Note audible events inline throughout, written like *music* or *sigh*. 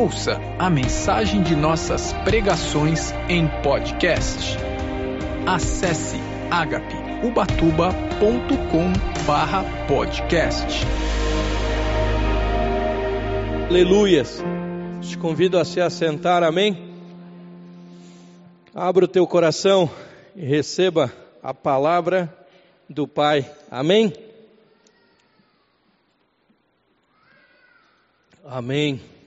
Ouça a mensagem de nossas pregações em podcast. Acesse agapeubatuba.com/podcast. Aleluias. Te convido a se assentar, amém? Abra o teu coração e receba a palavra do Pai, amém? Amém.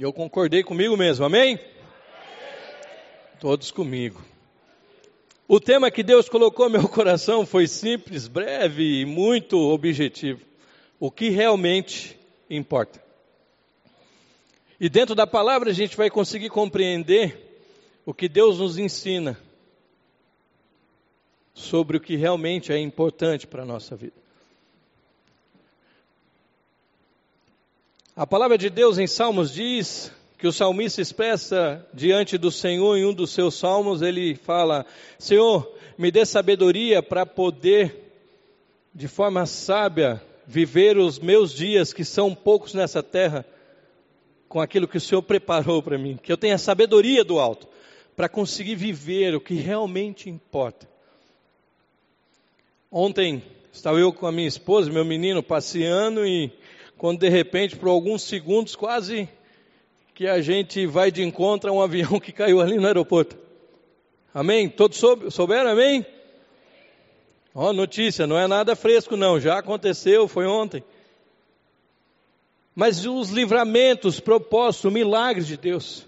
Eu concordei comigo mesmo, amém? Todos comigo. O tema que Deus colocou no meu *laughs* coração foi simples, breve e muito objetivo. O que realmente importa. E dentro da palavra a gente vai conseguir compreender o que Deus nos ensina sobre o que realmente é importante para a nossa vida. A palavra de Deus em Salmos diz que o salmista expressa diante do Senhor em um dos seus salmos, ele fala: Senhor, me dê sabedoria para poder, de forma sábia, viver os meus dias, que são poucos nessa terra, com aquilo que o Senhor preparou para mim. Que eu tenha sabedoria do alto, para conseguir viver o que realmente importa. Ontem estava eu com a minha esposa, meu menino, passeando e quando de repente, por alguns segundos, quase que a gente vai de encontro a um avião que caiu ali no aeroporto. Amém? Todos souberam, amém? Ó, oh, notícia, não é nada fresco não, já aconteceu, foi ontem. Mas os livramentos propostos, o milagre de Deus.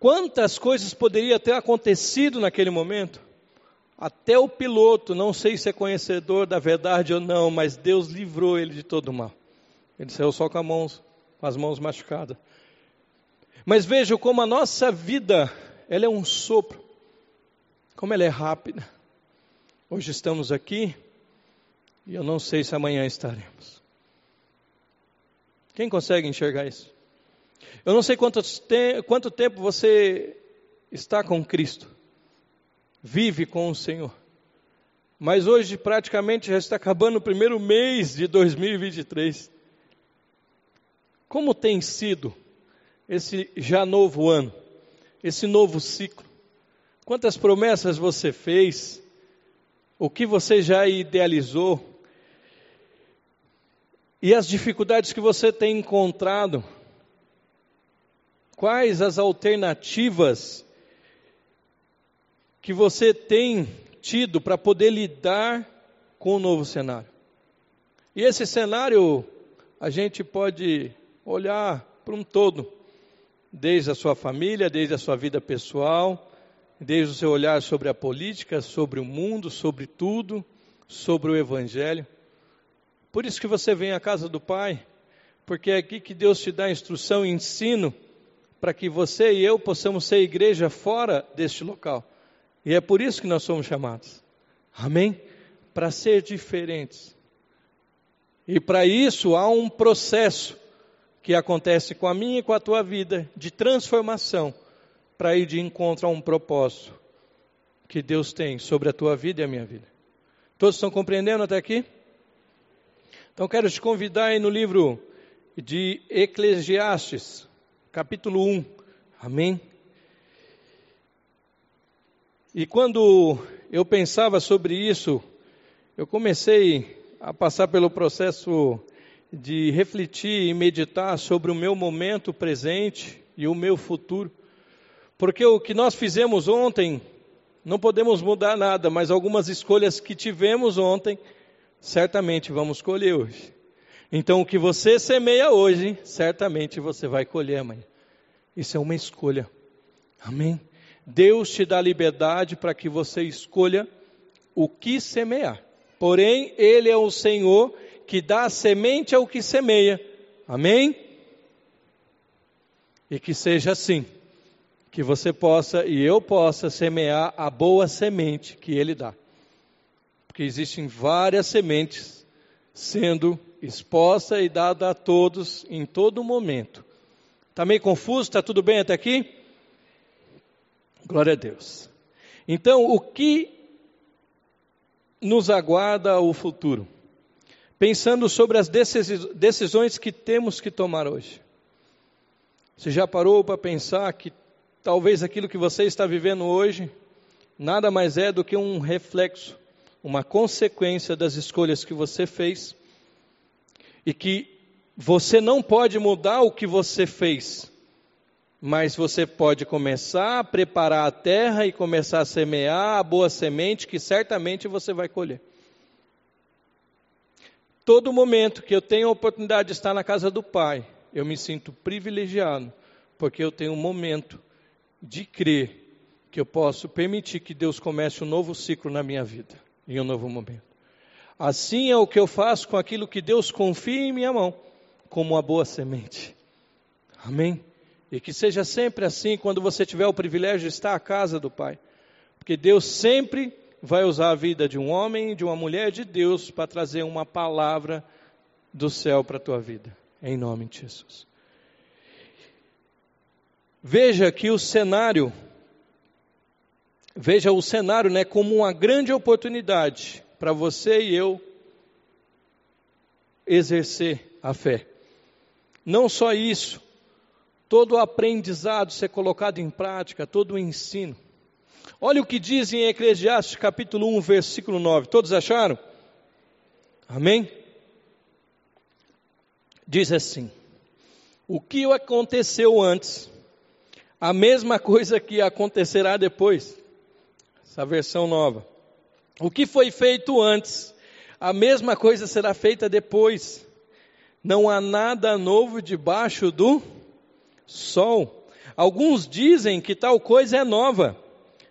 Quantas coisas poderiam ter acontecido naquele momento? Até o piloto, não sei se é conhecedor da verdade ou não, mas Deus livrou ele de todo o mal. Ele saiu só com, mãos, com as mãos machucadas. Mas veja como a nossa vida, ela é um sopro. Como ela é rápida. Hoje estamos aqui e eu não sei se amanhã estaremos. Quem consegue enxergar isso? Eu não sei te quanto tempo você está com Cristo, vive com o Senhor. Mas hoje praticamente já está acabando o primeiro mês de 2023. Como tem sido esse já novo ano, esse novo ciclo? Quantas promessas você fez? O que você já idealizou? E as dificuldades que você tem encontrado? Quais as alternativas que você tem tido para poder lidar com o novo cenário? E esse cenário a gente pode olhar para um todo, desde a sua família, desde a sua vida pessoal, desde o seu olhar sobre a política, sobre o mundo, sobre tudo, sobre o Evangelho. Por isso que você vem à casa do Pai, porque é aqui que Deus te dá instrução e ensino para que você e eu possamos ser igreja fora deste local. E é por isso que nós somos chamados. Amém? Para ser diferentes. E para isso há um processo que acontece com a minha e com a tua vida de transformação para ir de encontro a um propósito que Deus tem sobre a tua vida e a minha vida. Todos estão compreendendo até aqui? Então quero te convidar aí no livro de Eclesiastes, capítulo 1. Amém? E quando eu pensava sobre isso, eu comecei a passar pelo processo de refletir e meditar sobre o meu momento presente e o meu futuro. Porque o que nós fizemos ontem, não podemos mudar nada, mas algumas escolhas que tivemos ontem, certamente vamos colher hoje. Então, o que você semeia hoje, certamente você vai colher amanhã. Isso é uma escolha. Amém? Deus te dá liberdade para que você escolha o que semear. Porém, Ele é o Senhor que dá semente ao que semeia. Amém? E que seja assim, que você possa e eu possa semear a boa semente que Ele dá. Porque existem várias sementes sendo exposta e dada a todos em todo momento. Está meio confuso? Está tudo bem até aqui? Glória a Deus. Então, o que nos aguarda o futuro? Pensando sobre as decisões que temos que tomar hoje. Você já parou para pensar que talvez aquilo que você está vivendo hoje nada mais é do que um reflexo, uma consequência das escolhas que você fez e que você não pode mudar o que você fez, mas você pode começar a preparar a terra e começar a semear a boa semente que certamente você vai colher. Todo momento que eu tenho a oportunidade de estar na casa do Pai, eu me sinto privilegiado, porque eu tenho um momento de crer que eu posso permitir que Deus comece um novo ciclo na minha vida, em um novo momento. Assim é o que eu faço com aquilo que Deus confia em minha mão, como uma boa semente. Amém? E que seja sempre assim quando você tiver o privilégio de estar à casa do Pai. Porque Deus sempre vai usar a vida de um homem de uma mulher de Deus para trazer uma palavra do céu para a tua vida. Em nome de Jesus. Veja que o cenário, veja o cenário né, como uma grande oportunidade para você e eu exercer a fé. Não só isso, todo o aprendizado ser colocado em prática, todo o ensino. Olha o que diz em Eclesiastes capítulo 1, versículo 9. Todos acharam? Amém? Diz assim: O que aconteceu antes, a mesma coisa que acontecerá depois. Essa versão nova. O que foi feito antes, a mesma coisa será feita depois. Não há nada novo debaixo do sol. Alguns dizem que tal coisa é nova,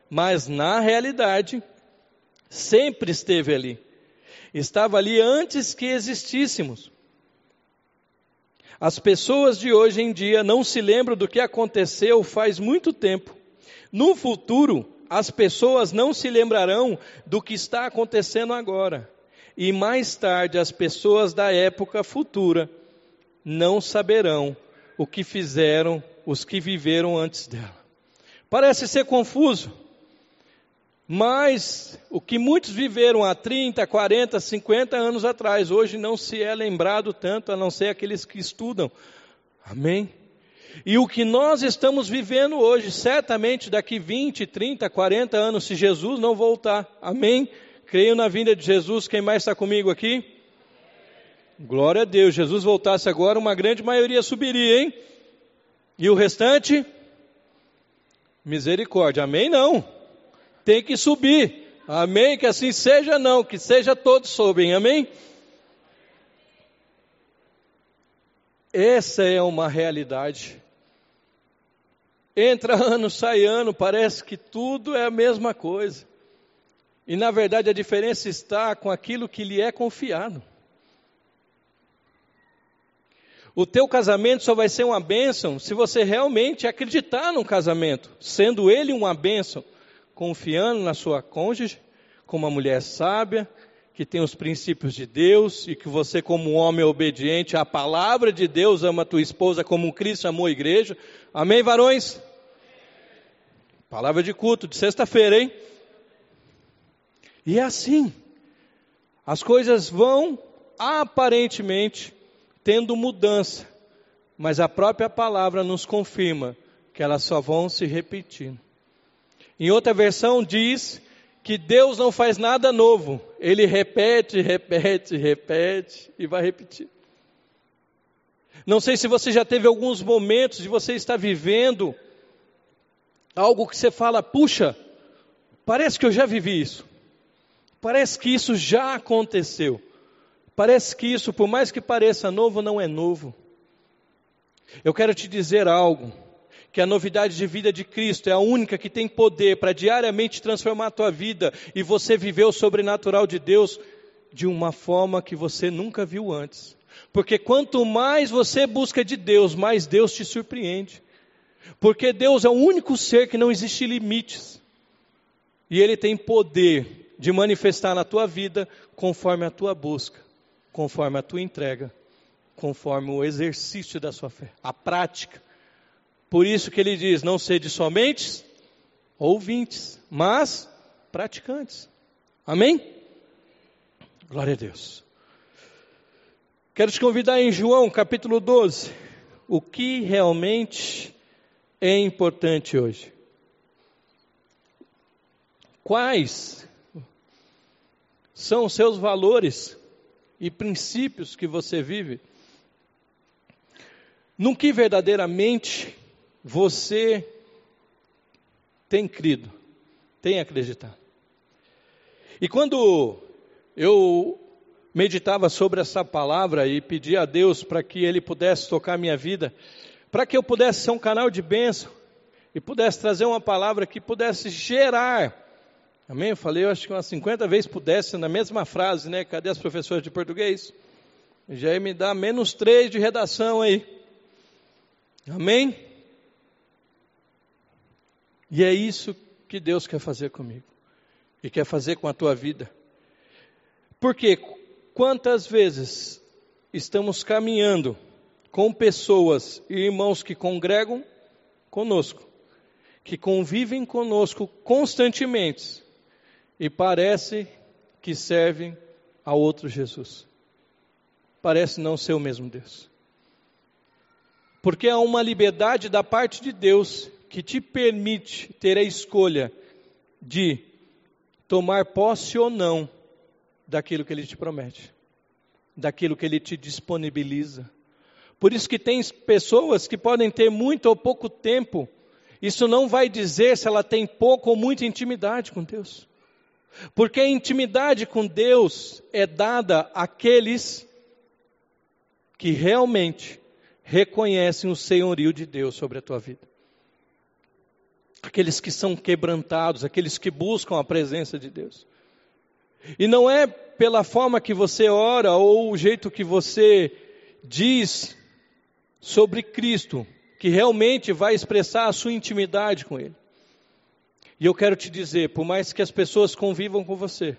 mas na realidade sempre esteve ali. Estava ali antes que existíssemos. As pessoas de hoje em dia não se lembram do que aconteceu faz muito tempo. No futuro, as pessoas não se lembrarão do que está acontecendo agora. E mais tarde, as pessoas da época futura não saberão o que fizeram os que viveram antes dela. Parece ser confuso, mas o que muitos viveram há 30, 40, 50 anos atrás, hoje não se é lembrado tanto, a não ser aqueles que estudam. Amém? E o que nós estamos vivendo hoje, certamente daqui 20, 30, 40 anos, se Jesus não voltar. Amém? Creio na vinda de Jesus. Quem mais está comigo aqui? Glória a Deus. Jesus voltasse agora, uma grande maioria subiria, hein? E o restante? Misericórdia. Amém? Não. Tem que subir. Amém? Que assim seja, não. Que seja todos sobem. Amém? Essa é uma realidade. Entra ano, sai ano, parece que tudo é a mesma coisa. E na verdade a diferença está com aquilo que lhe é confiado. O teu casamento só vai ser uma bênção se você realmente acreditar no casamento, sendo ele uma bênção, confiando na sua cônjuge, como uma mulher sábia, que tem os princípios de Deus e que você, como um homem obediente à palavra de Deus, ama a tua esposa como Cristo amou a igreja. Amém, varões? Palavra de culto de sexta-feira, hein? E é assim. As coisas vão aparentemente tendo mudança, mas a própria palavra nos confirma que elas só vão se repetindo. Em outra versão diz que Deus não faz nada novo, ele repete, repete, repete e vai repetir. Não sei se você já teve alguns momentos de você estar vivendo algo que você fala, puxa, parece que eu já vivi isso. Parece que isso já aconteceu. Parece que isso, por mais que pareça novo, não é novo. Eu quero te dizer algo, que a novidade de vida de Cristo é a única que tem poder para diariamente transformar a tua vida e você viver o sobrenatural de Deus de uma forma que você nunca viu antes. Porque quanto mais você busca de Deus, mais Deus te surpreende. Porque Deus é o único ser que não existe limites. E Ele tem poder de manifestar na tua vida conforme a tua busca, conforme a tua entrega, conforme o exercício da sua fé, a prática. Por isso que ele diz: não sede somente ouvintes, mas praticantes. Amém? Glória a Deus. Quero te convidar em João capítulo 12. o que realmente é importante hoje. Quais são os seus valores e princípios que você vive? No que verdadeiramente você tem crido, tem acreditado. E quando eu meditava sobre essa palavra e pedia a Deus para que Ele pudesse tocar minha vida, para que eu pudesse ser um canal de bênção e pudesse trazer uma palavra que pudesse gerar. Amém? Eu falei, eu acho que umas 50 vezes pudesse na mesma frase, né? Cadê as professoras de português? Já ia me dar menos três de redação aí. Amém? E é isso que Deus quer fazer comigo e quer fazer com a tua vida. Porque quantas vezes estamos caminhando com pessoas e irmãos que congregam conosco, que convivem conosco constantemente e parece que servem a outro Jesus. Parece não ser o mesmo Deus. Porque há uma liberdade da parte de Deus que te permite ter a escolha de tomar posse ou não daquilo que ele te promete, daquilo que ele te disponibiliza. Por isso que tem pessoas que podem ter muito ou pouco tempo. Isso não vai dizer se ela tem pouco ou muita intimidade com Deus. Porque a intimidade com Deus é dada àqueles que realmente reconhecem o senhorio de Deus sobre a tua vida aqueles que são quebrantados, aqueles que buscam a presença de Deus. E não é pela forma que você ora ou o jeito que você diz sobre Cristo que realmente vai expressar a sua intimidade com Ele. E eu quero te dizer, por mais que as pessoas convivam com você,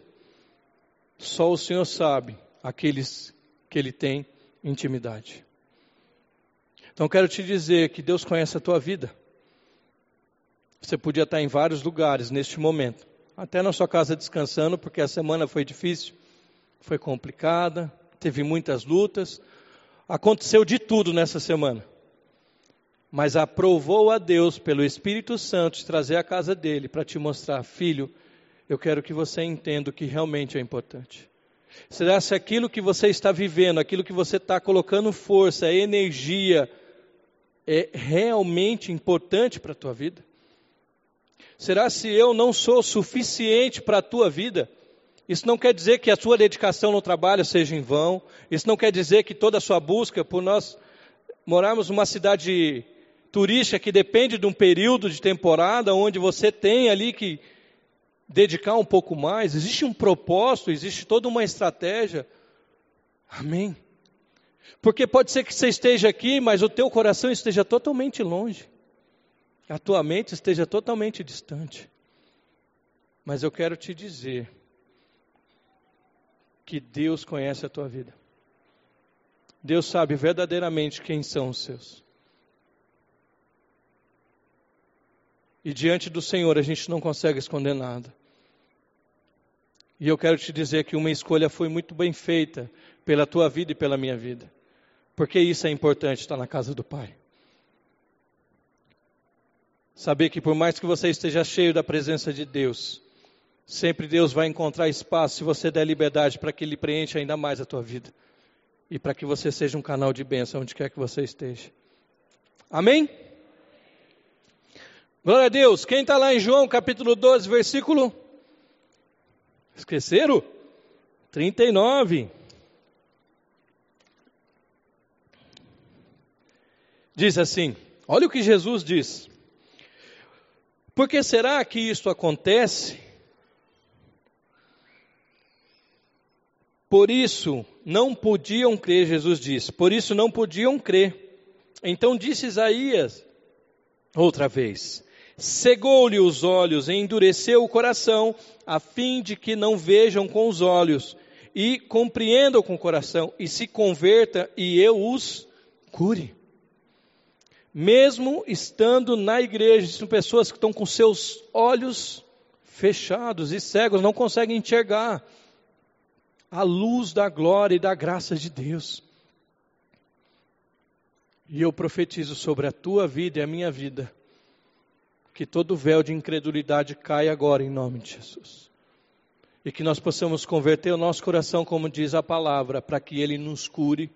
só o Senhor sabe aqueles que Ele tem intimidade. Então quero te dizer que Deus conhece a tua vida. Você podia estar em vários lugares neste momento, até na sua casa descansando, porque a semana foi difícil, foi complicada, teve muitas lutas, aconteceu de tudo nessa semana. Mas aprovou a Deus pelo Espírito Santo de trazer a casa dele para te mostrar, filho, eu quero que você entenda o que realmente é importante. Será se aquilo que você está vivendo, aquilo que você está colocando força, energia, é realmente importante para a tua vida? Será se eu não sou suficiente para a tua vida? Isso não quer dizer que a sua dedicação no trabalho seja em vão. Isso não quer dizer que toda a sua busca, por nós morarmos numa cidade turística que depende de um período de temporada onde você tem ali que dedicar um pouco mais. Existe um propósito, existe toda uma estratégia. Amém. Porque pode ser que você esteja aqui, mas o teu coração esteja totalmente longe a tua mente esteja totalmente distante. Mas eu quero te dizer que Deus conhece a tua vida. Deus sabe verdadeiramente quem são os seus. E diante do Senhor a gente não consegue esconder nada. E eu quero te dizer que uma escolha foi muito bem feita pela tua vida e pela minha vida. Porque isso é importante estar na casa do Pai. Saber que por mais que você esteja cheio da presença de Deus, sempre Deus vai encontrar espaço se você der liberdade para que Ele preencha ainda mais a tua vida. E para que você seja um canal de bênção onde quer que você esteja. Amém? Glória a Deus. Quem está lá em João capítulo 12, versículo. Esqueceram? 39. Diz assim: olha o que Jesus diz. Por que será que isto acontece? Por isso não podiam crer, Jesus disse, por isso não podiam crer. Então disse Isaías, outra vez: cegou-lhe os olhos e endureceu o coração, a fim de que não vejam com os olhos e compreendam com o coração e se converta e eu os cure mesmo estando na igreja, são pessoas que estão com seus olhos fechados e cegos, não conseguem enxergar a luz da glória e da graça de Deus. E eu profetizo sobre a tua vida e a minha vida que todo véu de incredulidade caia agora em nome de Jesus. E que nós possamos converter o nosso coração, como diz a palavra, para que ele nos cure,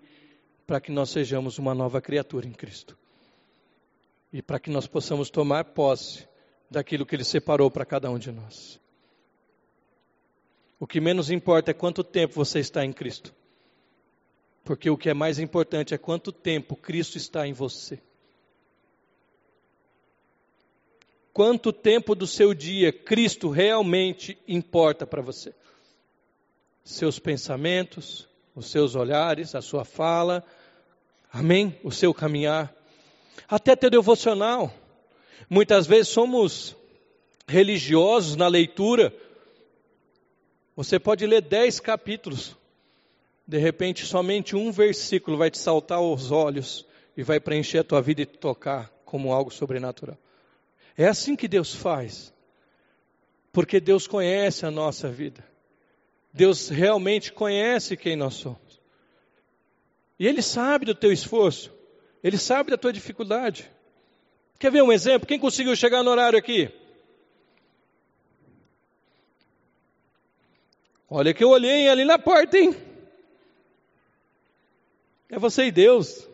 para que nós sejamos uma nova criatura em Cristo. E para que nós possamos tomar posse daquilo que ele separou para cada um de nós. O que menos importa é quanto tempo você está em Cristo. Porque o que é mais importante é quanto tempo Cristo está em você. quanto tempo do seu dia Cristo realmente importa para você. Seus pensamentos, os seus olhares, a sua fala, amém? O seu caminhar, até teu devocional. Muitas vezes somos religiosos na leitura. Você pode ler dez capítulos, de repente somente um versículo vai te saltar aos olhos e vai preencher a tua vida e te tocar como algo sobrenatural. É assim que Deus faz. Porque Deus conhece a nossa vida. Deus realmente conhece quem nós somos. E Ele sabe do teu esforço. Ele sabe da tua dificuldade. Quer ver um exemplo? Quem conseguiu chegar no horário aqui? Olha que eu olhei ali na porta, hein? É você e Deus.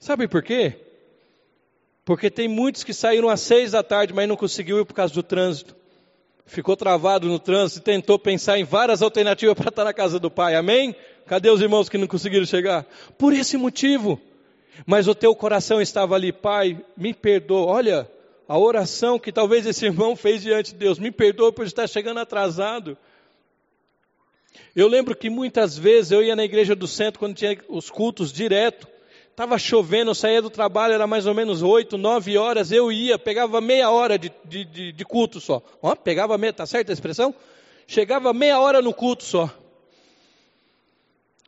Sabe por quê? Porque tem muitos que saíram às seis da tarde, mas não conseguiu ir por causa do trânsito. Ficou travado no trânsito e tentou pensar em várias alternativas *laughs* para estar na casa do pai. Amém? Cadê os irmãos que não conseguiram chegar? Por esse motivo. Mas o teu coração estava ali, pai, me perdoa. Olha, a oração que talvez esse irmão fez diante de Deus, me perdoa por estar chegando atrasado. Eu lembro que muitas vezes eu ia na igreja do centro quando tinha os cultos direto. Estava chovendo, eu saía do trabalho, era mais ou menos oito, nove horas, eu ia, pegava meia hora de, de, de, de culto só. Ó, pegava meia, tá certa a expressão? Chegava meia hora no culto só.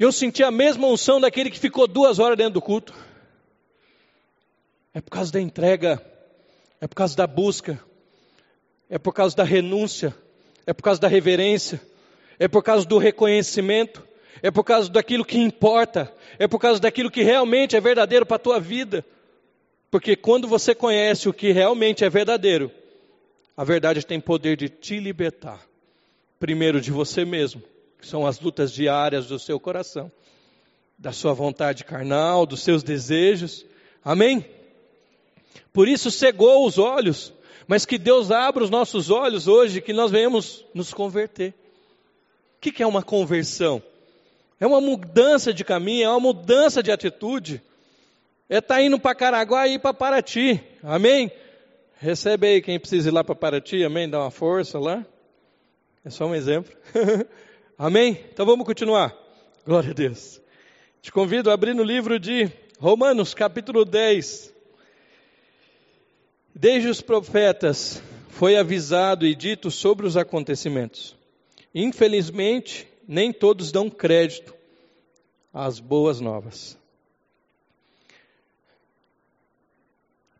Eu sentia a mesma unção daquele que ficou duas horas dentro do culto. É por causa da entrega, é por causa da busca, é por causa da renúncia, é por causa da reverência, é por causa do reconhecimento, é por causa daquilo que importa, é por causa daquilo que realmente é verdadeiro para a tua vida. Porque quando você conhece o que realmente é verdadeiro, a verdade tem poder de te libertar. Primeiro de você mesmo, são as lutas diárias do seu coração, da sua vontade carnal, dos seus desejos. Amém? Por isso cegou os olhos, mas que Deus abra os nossos olhos hoje, que nós venhamos nos converter. O que é uma conversão? É uma mudança de caminho, é uma mudança de atitude. É estar tá indo para Caraguá e ir para Paraty. Amém? Recebe aí quem precisa ir lá para Paraty, amém? Dá uma força lá. É só um exemplo. *laughs* amém? Então vamos continuar. Glória a Deus. Te convido a abrir no livro de Romanos, capítulo 10. Desde os profetas foi avisado e dito sobre os acontecimentos. Infelizmente, nem todos dão crédito às boas novas.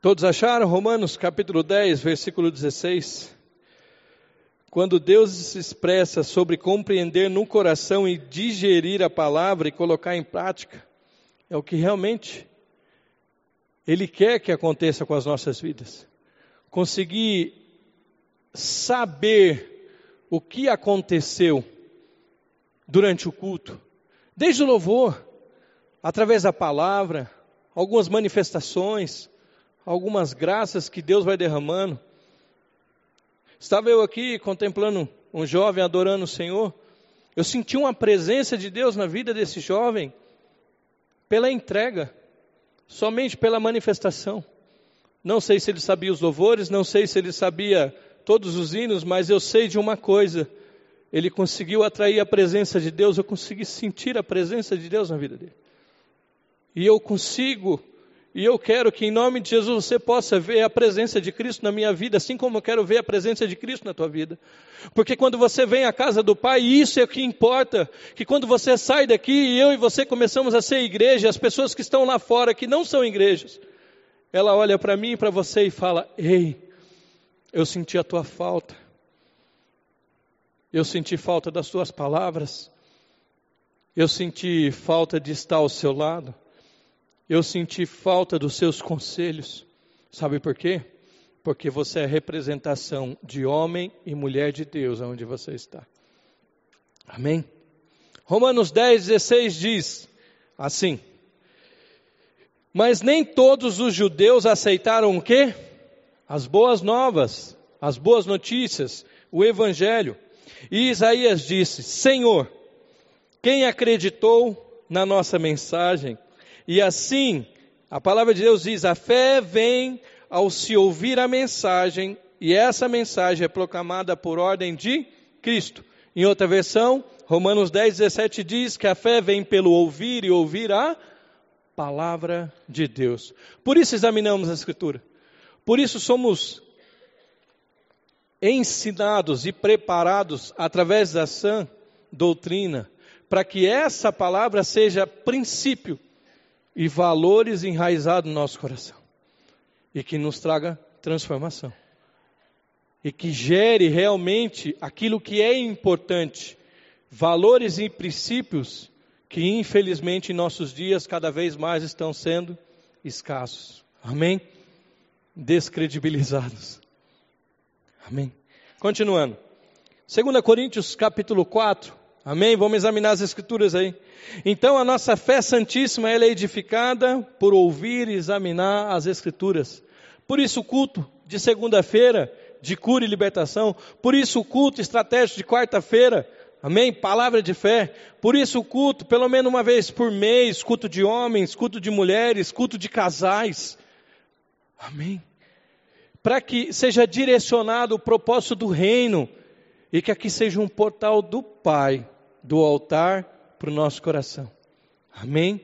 Todos acharam Romanos capítulo 10, versículo 16? Quando Deus se expressa sobre compreender no coração e digerir a palavra e colocar em prática, é o que realmente Ele quer que aconteça com as nossas vidas. Conseguir saber o que aconteceu durante o culto, desde o louvor, através da palavra, algumas manifestações, algumas graças que Deus vai derramando. Estava eu aqui contemplando um jovem adorando o Senhor. Eu senti uma presença de Deus na vida desse jovem pela entrega, somente pela manifestação. Não sei se ele sabia os louvores, não sei se ele sabia todos os hinos, mas eu sei de uma coisa: ele conseguiu atrair a presença de Deus, eu consegui sentir a presença de Deus na vida dele. E eu consigo, e eu quero que em nome de Jesus você possa ver a presença de Cristo na minha vida, assim como eu quero ver a presença de Cristo na tua vida. Porque quando você vem à casa do Pai, isso é o que importa, que quando você sai daqui e eu e você começamos a ser igreja, as pessoas que estão lá fora, que não são igrejas, ela olha para mim e para você e fala: Ei, eu senti a tua falta. Eu senti falta das tuas palavras. Eu senti falta de estar ao seu lado. Eu senti falta dos seus conselhos. Sabe por quê? Porque você é representação de homem e mulher de Deus onde você está. Amém? Romanos 10, 16 diz assim: Mas nem todos os judeus aceitaram o quê? As boas novas, as boas notícias, o evangelho. E Isaías disse: Senhor, quem acreditou na nossa mensagem? E assim, a palavra de Deus diz: a fé vem ao se ouvir a mensagem, e essa mensagem é proclamada por ordem de Cristo. Em outra versão, Romanos 10, 17 diz que a fé vem pelo ouvir e ouvir a palavra de Deus. Por isso examinamos a Escritura. Por isso somos ensinados e preparados através da sã doutrina, para que essa palavra seja princípio e valores enraizados no nosso coração e que nos traga transformação e que gere realmente aquilo que é importante, valores e princípios que infelizmente em nossos dias cada vez mais estão sendo escassos. Amém? Descredibilizados. Amém. Continuando. 2 Coríntios capítulo 4. Amém? Vamos examinar as escrituras aí. Então a nossa fé santíssima ela é edificada por ouvir e examinar as escrituras. Por isso o culto de segunda-feira de cura e libertação. Por isso o culto estratégico de quarta-feira. Amém? Palavra de fé. Por isso o culto, pelo menos uma vez por mês, culto de homens, culto de mulheres, culto de casais. Amém? Para que seja direcionado o propósito do reino e que aqui seja um portal do Pai, do altar para o nosso coração. Amém?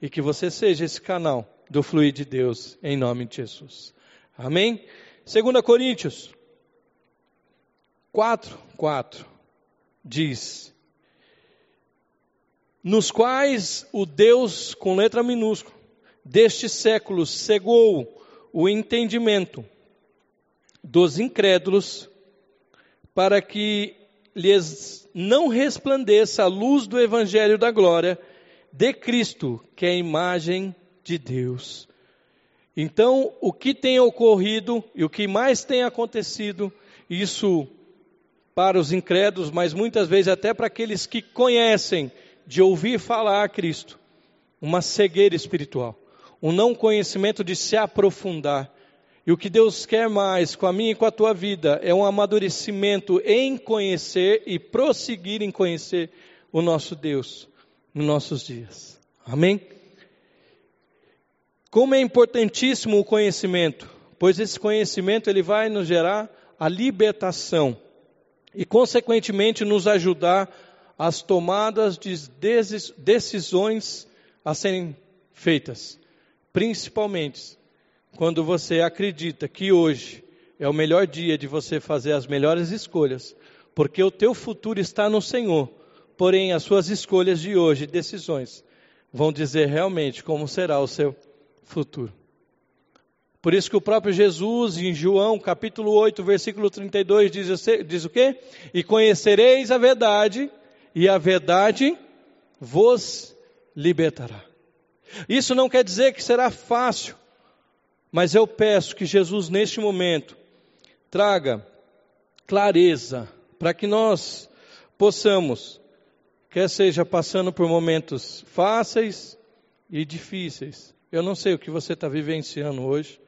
E que você seja esse canal do fluir de Deus, em nome de Jesus. Amém? 2 Coríntios 4, 4 diz: Nos quais o Deus, com letra minúscula, deste século cegou o entendimento dos incrédulos, para que lhes não resplandeça a luz do Evangelho da glória de Cristo, que é a imagem de Deus. Então, o que tem ocorrido e o que mais tem acontecido, isso para os incrédulos, mas muitas vezes até para aqueles que conhecem, de ouvir falar a Cristo, uma cegueira espiritual, um não conhecimento de se aprofundar. E o que Deus quer mais com a minha e com a tua vida é um amadurecimento em conhecer e prosseguir em conhecer o nosso Deus nos nossos dias. Amém? Como é importantíssimo o conhecimento, pois esse conhecimento ele vai nos gerar a libertação e, consequentemente, nos ajudar às tomadas de decisões a serem feitas, principalmente quando você acredita que hoje é o melhor dia de você fazer as melhores escolhas, porque o teu futuro está no Senhor. Porém, as suas escolhas de hoje, decisões, vão dizer realmente como será o seu futuro. Por isso que o próprio Jesus, em João capítulo 8, versículo 32, diz, diz o quê? E conhecereis a verdade, e a verdade vos libertará. Isso não quer dizer que será fácil, mas eu peço que Jesus, neste momento, traga clareza para que nós possamos, quer seja passando por momentos fáceis e difíceis. Eu não sei o que você está vivenciando hoje,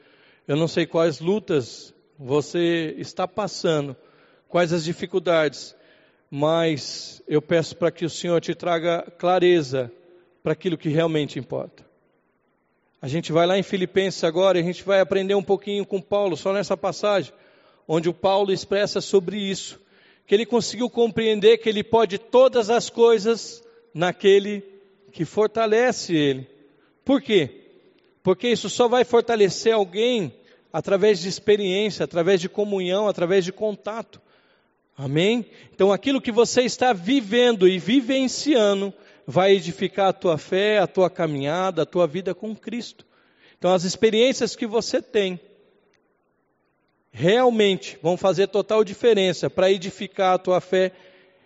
eu não sei quais lutas você está passando, quais as dificuldades, mas eu peço para que o Senhor te traga clareza para aquilo que realmente importa. A gente vai lá em Filipenses agora e a gente vai aprender um pouquinho com Paulo, só nessa passagem, onde o Paulo expressa sobre isso, que ele conseguiu compreender que ele pode todas as coisas naquele que fortalece ele. Por quê? Porque isso só vai fortalecer alguém através de experiência, através de comunhão, através de contato. Amém? Então aquilo que você está vivendo e vivenciando vai edificar a tua fé, a tua caminhada, a tua vida com Cristo. Então as experiências que você tem realmente vão fazer total diferença para edificar a tua fé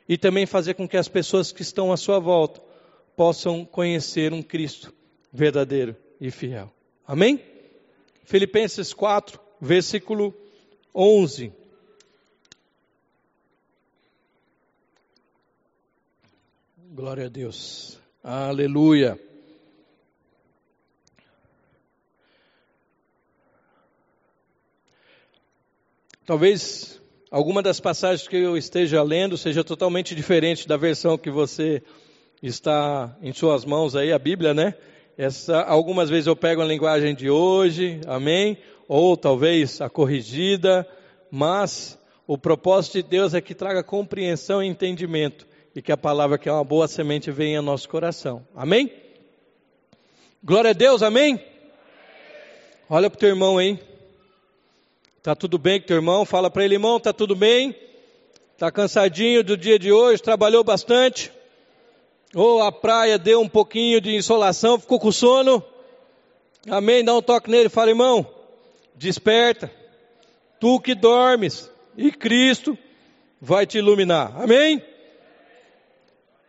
e também fazer com que as pessoas que estão à sua volta possam conhecer um Cristo verdadeiro e fiel. Amém? Filipenses 4, versículo 11. Glória a Deus. Aleluia. Talvez alguma das passagens que eu esteja lendo seja totalmente diferente da versão que você está em suas mãos aí, a Bíblia, né? Essa, algumas vezes eu pego a linguagem de hoje, amém? Ou talvez a corrigida, mas o propósito de Deus é que traga compreensão e entendimento e que a palavra que é uma boa semente venha ao nosso coração, amém? Glória a Deus, amém? Olha para o teu irmão aí. Tá tudo bem com teu irmão? Fala para ele, irmão, tá tudo bem? Tá cansadinho do dia de hoje? Trabalhou bastante? Ou a praia deu um pouquinho de insolação, ficou com sono? Amém? Dá um toque nele, fala, irmão, desperta. Tu que dormes e Cristo vai te iluminar. Amém?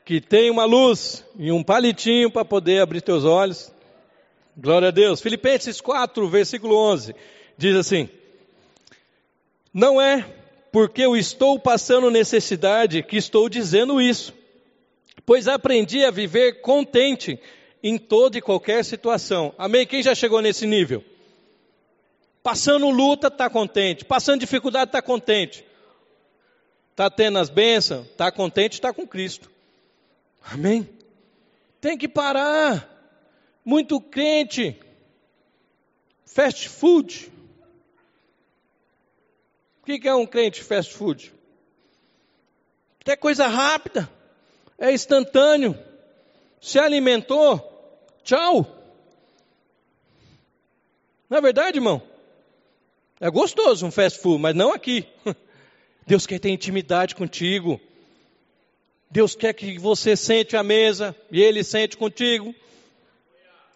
Que tem uma luz e um palitinho para poder abrir teus olhos. Glória a Deus. Filipenses 4, versículo 11, diz assim: não é porque eu estou passando necessidade que estou dizendo isso, pois aprendi a viver contente em toda e qualquer situação. Amém? Quem já chegou nesse nível? Passando luta, está contente. Passando dificuldade, está contente. Está tendo as bênçãos, está contente, está com Cristo. Amém? Tem que parar. Muito crente. Fast food o que é um crente fast food? É coisa rápida, é instantâneo. Se alimentou, tchau. Não é verdade, irmão? É gostoso um fast food, mas não aqui. *laughs* Deus quer ter intimidade contigo. Deus quer que você sente a mesa e Ele sente contigo.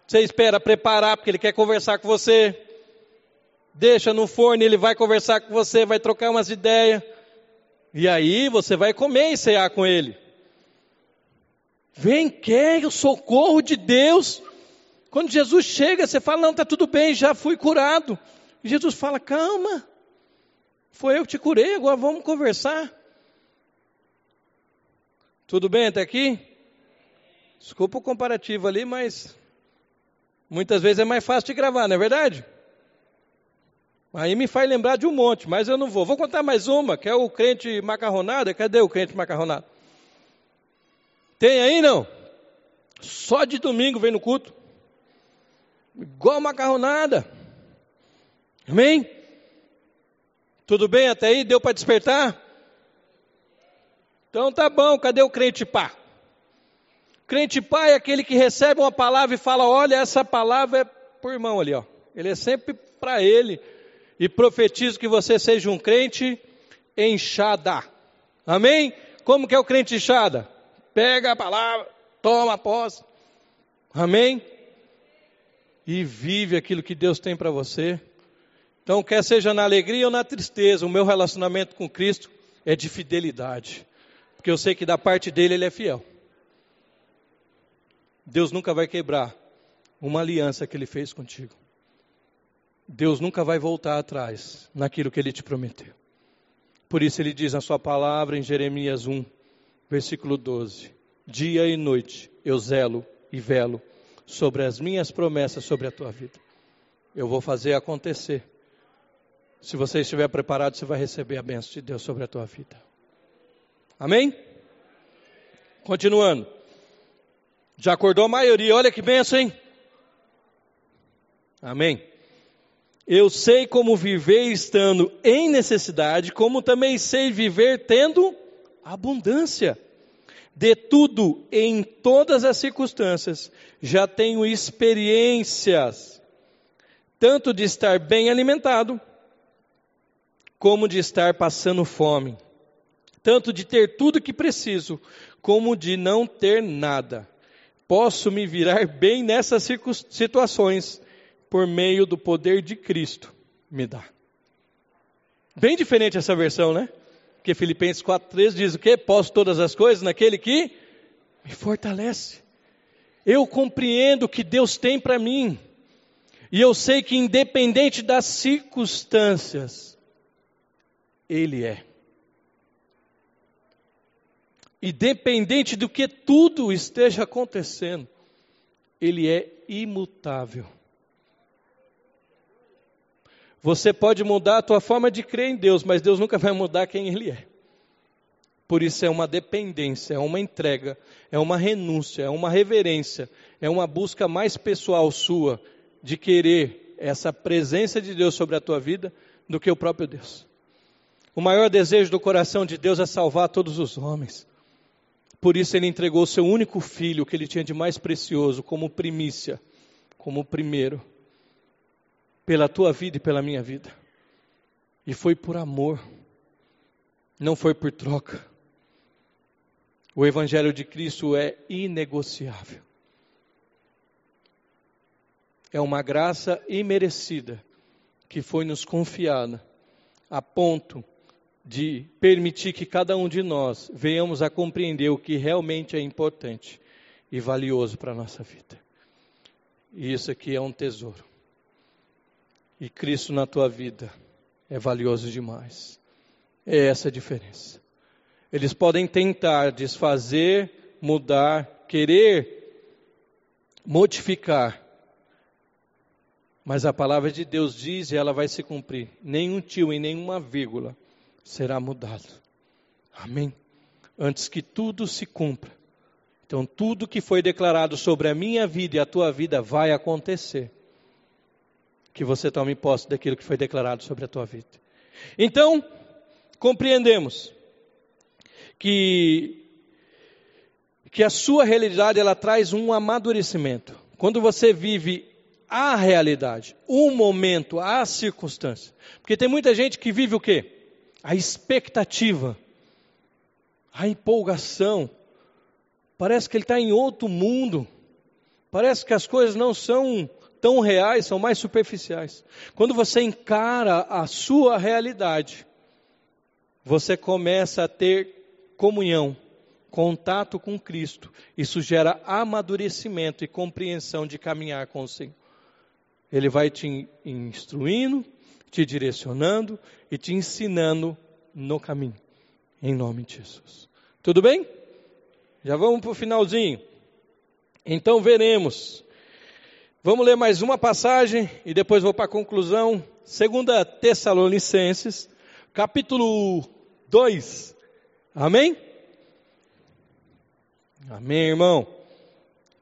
Você espera preparar porque Ele quer conversar com você deixa no forno, ele vai conversar com você, vai trocar umas ideias. E aí você vai comer e cear com ele. Vem, quer o socorro de Deus. Quando Jesus chega, você fala: Não, está tudo bem, já fui curado. E Jesus fala: Calma, foi eu que te curei, agora vamos conversar. Tudo bem até aqui? Desculpa o comparativo ali, mas muitas vezes é mais fácil de gravar, não é verdade? Aí me faz lembrar de um monte, mas eu não vou. Vou contar mais uma, que é o crente macarronada. Cadê o crente macarronada? Tem aí não? Só de domingo vem no culto. Igual macarronada. Amém? Tudo bem até aí? Deu para despertar? Então tá bom, cadê o crente pá? Crente pá é aquele que recebe uma palavra e fala: Olha, essa palavra é por irmão ali, ó. Ele é sempre para ele e profetizo que você seja um crente enxada. Amém? Como que é o crente enxada? Pega a palavra, toma posse. Amém? E vive aquilo que Deus tem para você. Então, quer seja na alegria ou na tristeza, o meu relacionamento com Cristo é de fidelidade. Porque eu sei que da parte dele ele é fiel. Deus nunca vai quebrar uma aliança que ele fez contigo. Deus nunca vai voltar atrás naquilo que ele te prometeu. Por isso ele diz na sua palavra em Jeremias 1, versículo 12: Dia e noite eu zelo e velo sobre as minhas promessas sobre a tua vida. Eu vou fazer acontecer. Se você estiver preparado, você vai receber a bênção de Deus sobre a tua vida. Amém? Continuando. Já acordou a maioria, olha que bênção, hein? Amém. Eu sei como viver estando em necessidade, como também sei viver tendo abundância. De tudo, em todas as circunstâncias, já tenho experiências, tanto de estar bem alimentado, como de estar passando fome, tanto de ter tudo que preciso, como de não ter nada. Posso me virar bem nessas situações por meio do poder de Cristo me dá. Bem diferente essa versão, né? Porque Filipenses 4,13 diz o quê? Posso todas as coisas naquele que me fortalece. Eu compreendo o que Deus tem para mim. E eu sei que, independente das circunstâncias, Ele é. Independente do que tudo esteja acontecendo, Ele é imutável. Você pode mudar a tua forma de crer em Deus, mas Deus nunca vai mudar quem Ele é. Por isso é uma dependência, é uma entrega, é uma renúncia, é uma reverência, é uma busca mais pessoal sua de querer essa presença de Deus sobre a tua vida do que o próprio Deus. O maior desejo do coração de Deus é salvar todos os homens. Por isso ele entregou o seu único filho, que ele tinha de mais precioso, como primícia, como primeiro, pela tua vida e pela minha vida. E foi por amor, não foi por troca. O Evangelho de Cristo é inegociável. É uma graça imerecida que foi nos confiada, a ponto de permitir que cada um de nós venhamos a compreender o que realmente é importante e valioso para a nossa vida. E isso aqui é um tesouro. E Cristo na tua vida é valioso demais. É essa a diferença. Eles podem tentar desfazer, mudar, querer modificar. Mas a palavra de Deus diz e ela vai se cumprir. Nenhum tio e nenhuma vírgula será mudado. Amém? Antes que tudo se cumpra. Então, tudo que foi declarado sobre a minha vida e a tua vida vai acontecer. Que você tome posse daquilo que foi declarado sobre a tua vida. Então, compreendemos que que a sua realidade ela traz um amadurecimento. Quando você vive a realidade, o momento, a circunstância. Porque tem muita gente que vive o quê? A expectativa, a empolgação. Parece que ele está em outro mundo. Parece que as coisas não são tão reais, são mais superficiais. Quando você encara a sua realidade, você começa a ter comunhão, contato com Cristo. Isso gera amadurecimento e compreensão de caminhar com o Senhor. Ele vai te instruindo, te direcionando e te ensinando no caminho. Em nome de Jesus. Tudo bem? Já vamos para o finalzinho. Então veremos. Vamos ler mais uma passagem e depois vou para a conclusão. Segunda Tessalonicenses, capítulo 2, Amém? Amém, irmão.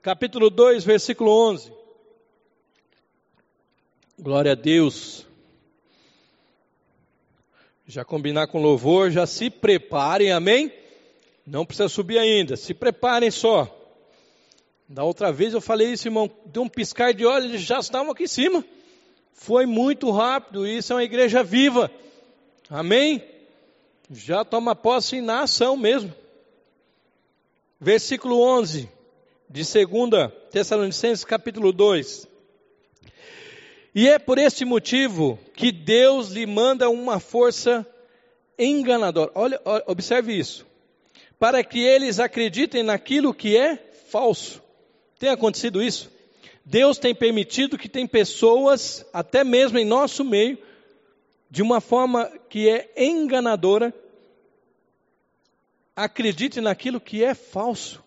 Capítulo 2, versículo 11. Glória a Deus. Já combinar com louvor, já se preparem, amém? Não precisa subir ainda, se preparem só. Da outra vez eu falei isso, irmão, deu um piscar de olhos, eles já estavam aqui em cima. Foi muito rápido, isso é uma igreja viva. Amém? já toma posse na ação mesmo. Versículo 11 de 2 Tessalonicenses, capítulo 2. E é por este motivo que Deus lhe manda uma força enganadora. Olha, observe isso. Para que eles acreditem naquilo que é falso. Tem acontecido isso? Deus tem permitido que tem pessoas, até mesmo em nosso meio, de uma forma que é enganadora, acredite naquilo que é falso,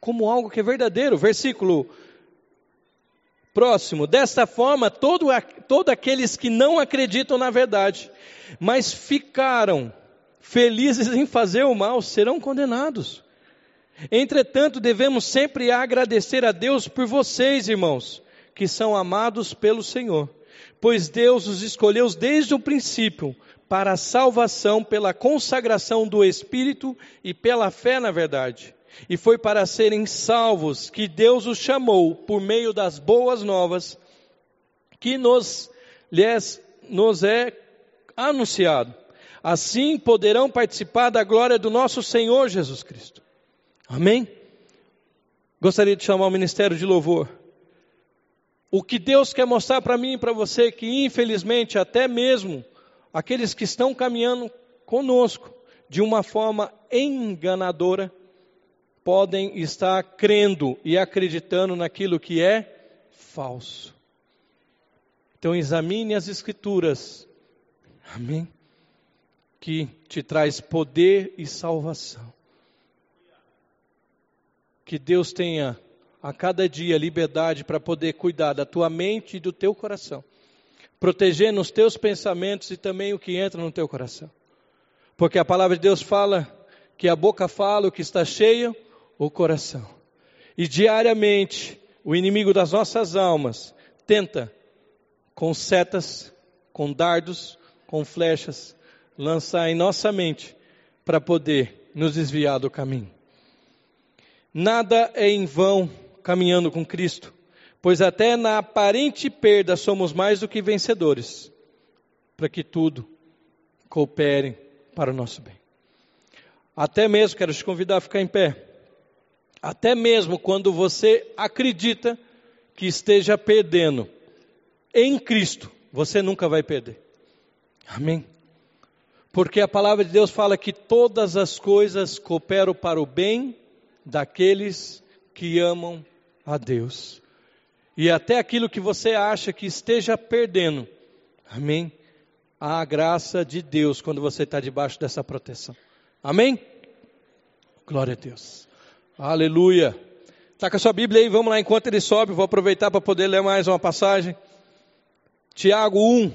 como algo que é verdadeiro. Versículo próximo. Desta forma, todo, todo aqueles que não acreditam na verdade, mas ficaram felizes em fazer o mal, serão condenados. Entretanto, devemos sempre agradecer a Deus por vocês, irmãos, que são amados pelo Senhor pois Deus os escolheu desde o princípio para a salvação pela consagração do Espírito e pela fé na verdade. E foi para serem salvos que Deus os chamou por meio das boas novas que nos, lhes, nos é anunciado. Assim poderão participar da glória do nosso Senhor Jesus Cristo. Amém? Gostaria de chamar o ministério de louvor. O que Deus quer mostrar para mim e para você é que, infelizmente, até mesmo aqueles que estão caminhando conosco de uma forma enganadora, podem estar crendo e acreditando naquilo que é falso. Então examine as escrituras. Amém. Que te traz poder e salvação. Que Deus tenha a cada dia liberdade para poder cuidar da tua mente e do teu coração, protegendo os teus pensamentos e também o que entra no teu coração. Porque a palavra de Deus fala que a boca fala o que está cheio, o coração. E diariamente, o inimigo das nossas almas tenta, com setas, com dardos, com flechas, lançar em nossa mente para poder nos desviar do caminho. Nada é em vão caminhando com Cristo, pois até na aparente perda somos mais do que vencedores, para que tudo coopere para o nosso bem. Até mesmo, quero te convidar a ficar em pé, até mesmo quando você acredita que esteja perdendo, em Cristo, você nunca vai perder. Amém? Porque a palavra de Deus fala que todas as coisas cooperam para o bem daqueles que amam a Deus. E até aquilo que você acha que esteja perdendo. Amém? A graça de Deus quando você está debaixo dessa proteção. Amém? Glória a Deus. Aleluia. Está com a sua Bíblia aí, vamos lá enquanto ele sobe. Vou aproveitar para poder ler mais uma passagem. Tiago 1,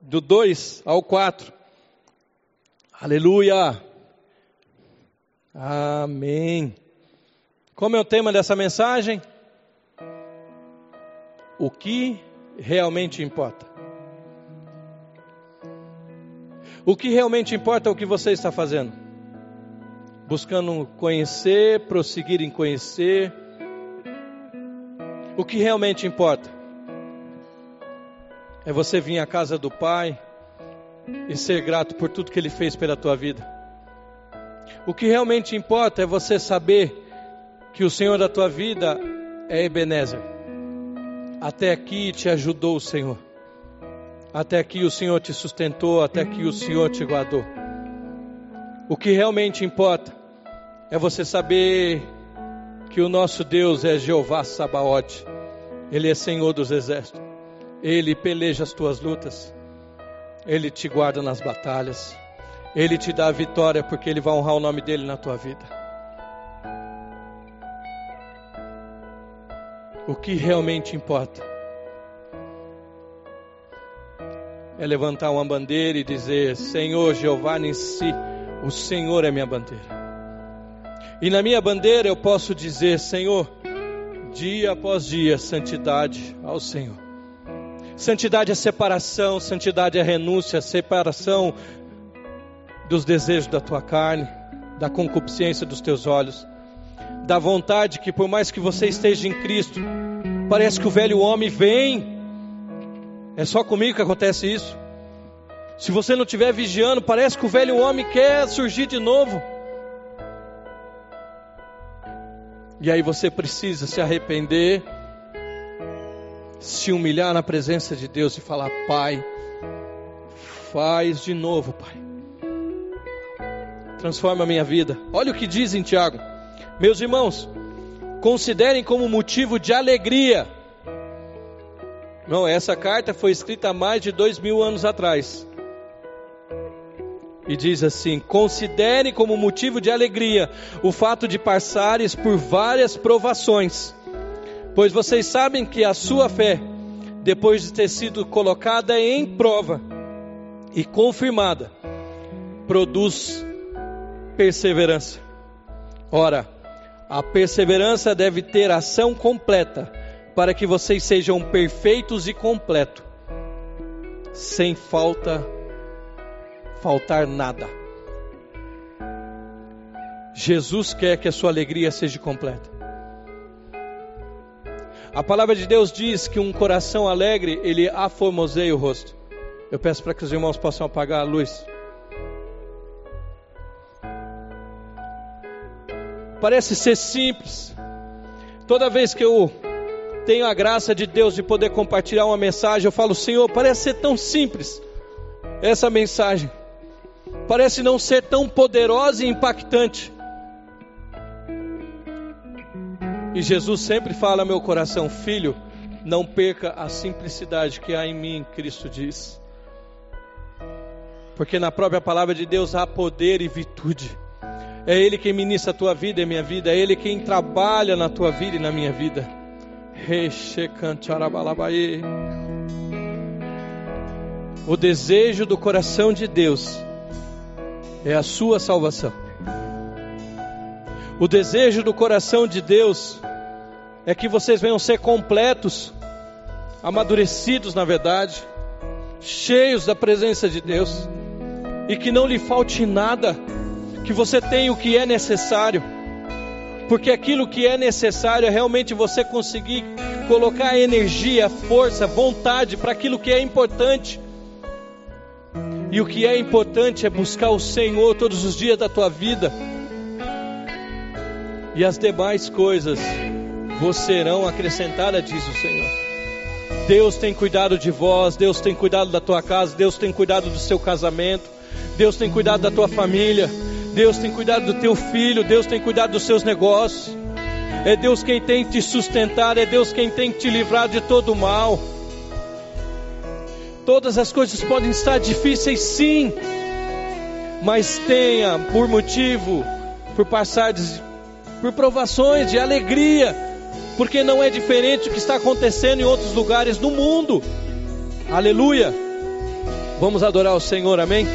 do 2 ao 4. Aleluia. Amém. Como é o tema dessa mensagem? o que realmente importa. O que realmente importa é o que você está fazendo. Buscando conhecer, prosseguir em conhecer. O que realmente importa é você vir à casa do Pai e ser grato por tudo que Ele fez pela tua vida. O que realmente importa é você saber que o Senhor da tua vida é Ebenezer até aqui te ajudou o Senhor. Até aqui o Senhor te sustentou, até aqui o Senhor te guardou. O que realmente importa é você saber que o nosso Deus é Jeová Sabaote. Ele é Senhor dos exércitos. Ele peleja as tuas lutas. Ele te guarda nas batalhas. Ele te dá a vitória porque ele vai honrar o nome dele na tua vida. O que realmente importa é levantar uma bandeira e dizer: Senhor Jeová si, o Senhor é minha bandeira. E na minha bandeira eu posso dizer: Senhor, dia após dia, santidade ao Senhor. Santidade é separação, santidade é renúncia, separação dos desejos da tua carne, da concupiscência dos teus olhos da vontade que por mais que você esteja em Cristo, parece que o velho homem vem. É só comigo que acontece isso. Se você não estiver vigiando, parece que o velho homem quer surgir de novo. E aí você precisa se arrepender, se humilhar na presença de Deus e falar: Pai, faz de novo, Pai. Transforma a minha vida. Olha o que diz em Tiago. Meus irmãos, considerem como motivo de alegria. Não, essa carta foi escrita há mais de dois mil anos atrás. E diz assim: considerem como motivo de alegria o fato de passares por várias provações, pois vocês sabem que a sua fé, depois de ter sido colocada em prova e confirmada, produz perseverança. Ora, a perseverança deve ter ação completa, para que vocês sejam perfeitos e completos, sem falta, faltar nada. Jesus quer que a sua alegria seja completa. A palavra de Deus diz que um coração alegre, ele aformoseia o rosto. Eu peço para que os irmãos possam apagar a luz. Parece ser simples. Toda vez que eu tenho a graça de Deus de poder compartilhar uma mensagem, eu falo, Senhor, parece ser tão simples essa mensagem. Parece não ser tão poderosa e impactante. E Jesus sempre fala ao meu coração, filho, não perca a simplicidade que há em mim, Cristo diz. Porque na própria palavra de Deus há poder e virtude. É Ele quem ministra a tua vida e a minha vida, é Ele quem trabalha na tua vida e na minha vida. O desejo do coração de Deus é a sua salvação. O desejo do coração de Deus é que vocês venham ser completos, amadurecidos na verdade, cheios da presença de Deus, e que não lhe falte nada, que você tenha o que é necessário, porque aquilo que é necessário é realmente você conseguir colocar energia, força, vontade para aquilo que é importante. E o que é importante é buscar o Senhor todos os dias da tua vida e as demais coisas vos serão acrescentadas, diz o Senhor. Deus tem cuidado de vós, Deus tem cuidado da tua casa, Deus tem cuidado do seu casamento, Deus tem cuidado da tua família, Deus tem cuidado do teu filho, Deus tem cuidado dos seus negócios. É Deus quem tem que te sustentar, é Deus quem tem que te livrar de todo o mal. Todas as coisas podem estar difíceis, sim, mas tenha por motivo, por passar por provações de alegria, porque não é diferente do que está acontecendo em outros lugares do mundo. Aleluia! Vamos adorar o Senhor, amém?